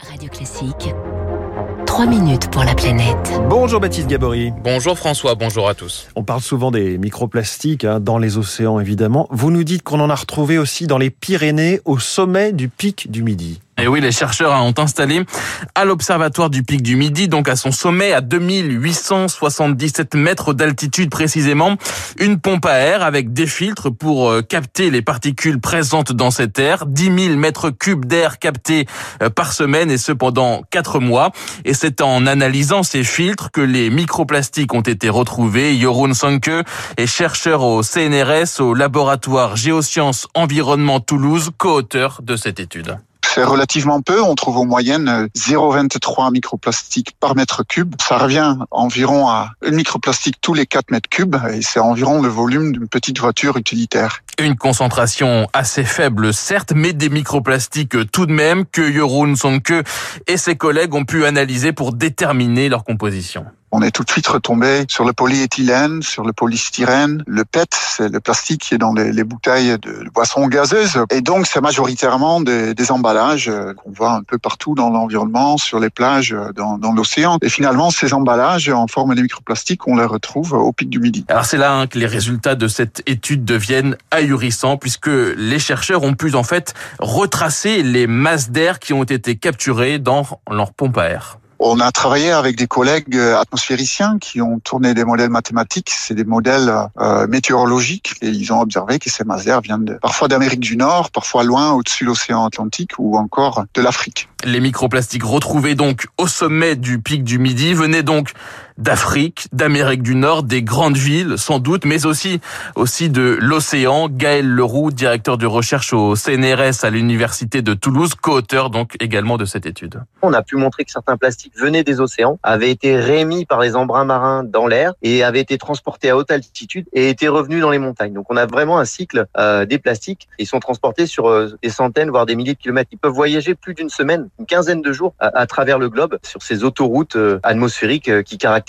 Radio Classique. 3 minutes pour la planète. Bonjour Baptiste Gabory. Bonjour François, bonjour à tous. On parle souvent des microplastiques hein, dans les océans évidemment. Vous nous dites qu'on en a retrouvé aussi dans les Pyrénées au sommet du pic du Midi. Et oui, les chercheurs ont installé à l'observatoire du pic du Midi, donc à son sommet à 2877 mètres d'altitude précisément, une pompe à air avec des filtres pour euh, capter les particules présentes dans cet air, 10 000 mètres cubes d'air captés euh, par semaine et ce pendant 4 mois. Et c'est en analysant ces filtres que les microplastiques ont été retrouvés. Jorun Sanke est chercheur au CNRS au laboratoire Géosciences Environnement Toulouse, co-auteur de cette étude c'est relativement peu. On trouve en moyenne 0,23 microplastiques par mètre cube. Ça revient environ à une microplastique tous les 4 mètres cubes et c'est environ le volume d'une petite voiture utilitaire. Une concentration assez faible, certes, mais des microplastiques tout de même que Jeroen Sonke et ses collègues ont pu analyser pour déterminer leur composition on est tout de suite retombé sur le polyéthylène, sur le polystyrène, le PET, c'est le plastique qui est dans les, bouteilles de boissons gazeuses. Et donc, c'est majoritairement des, emballages euh, qu'on voit un peu partout dans l'environnement, sur les plages, euh, dans, l'océan. Et finalement, ces emballages en forme de microplastiques, on les retrouve au pic du Midi. Alors, c'est là hein, que les résultats de cette étude deviennent ahurissants, puisque les chercheurs ont pu en fait retracer les masses d'air qui ont été capturées dans leur pompe à air. On a travaillé avec des collègues euh, atmosphériciens qui ont tourné des modèles mathématiques, c'est des modèles euh, météorologiques, et ils ont observé que ces d'air viennent parfois d'Amérique du Nord, parfois loin au-dessus de l'océan Atlantique ou encore de l'Afrique. Les microplastiques retrouvés donc au sommet du pic du Midi. Venaient donc d'Afrique, d'Amérique du Nord, des grandes villes sans doute, mais aussi aussi de l'océan. Gaël Leroux, directeur de recherche au CNRS à l'université de Toulouse, co-auteur donc également de cette étude. On a pu montrer que certains plastiques venaient des océans, avaient été rémis par les embruns marins dans l'air et avaient été transportés à haute altitude et étaient revenus dans les montagnes. Donc on a vraiment un cycle euh, des plastiques. Ils sont transportés sur euh, des centaines voire des milliers de kilomètres. Ils peuvent voyager plus d'une semaine une quinzaine de jours à, travers le globe sur ces autoroutes euh, atmosphériques qui caractérisent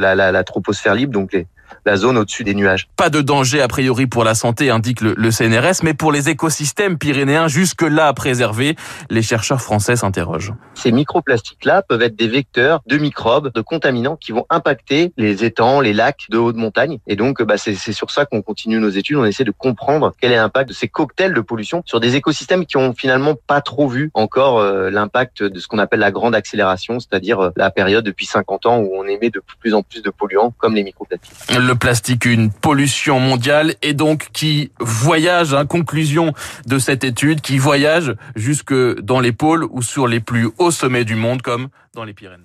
la, la, la troposphère libre, donc les, la zone au-dessus des nuages. Pas de danger a priori pour la santé, indique le, CNRS, mais pour les écosystèmes pyrénéens jusque-là à préserver, les chercheurs français s'interrogent. Ces microplastiques-là peuvent être des vecteurs de microbes, de contaminants qui vont impacter les étangs, les lacs de haute montagne. Et donc, bah, c'est sur ça qu'on continue nos études. On essaie de comprendre quel est l'impact de ces cocktails de pollution sur des écosystèmes qui ont finalement pas trop vu encore euh, l'impact de ce qu'on appelle la grande accélération, c'est-à-dire euh, la période depuis 50 ans où on émet de plus en plus de polluants comme les microplastiques le plastique une pollution mondiale et donc qui voyage, hein, conclusion de cette étude, qui voyage jusque dans les pôles ou sur les plus hauts sommets du monde comme dans les Pyrénées.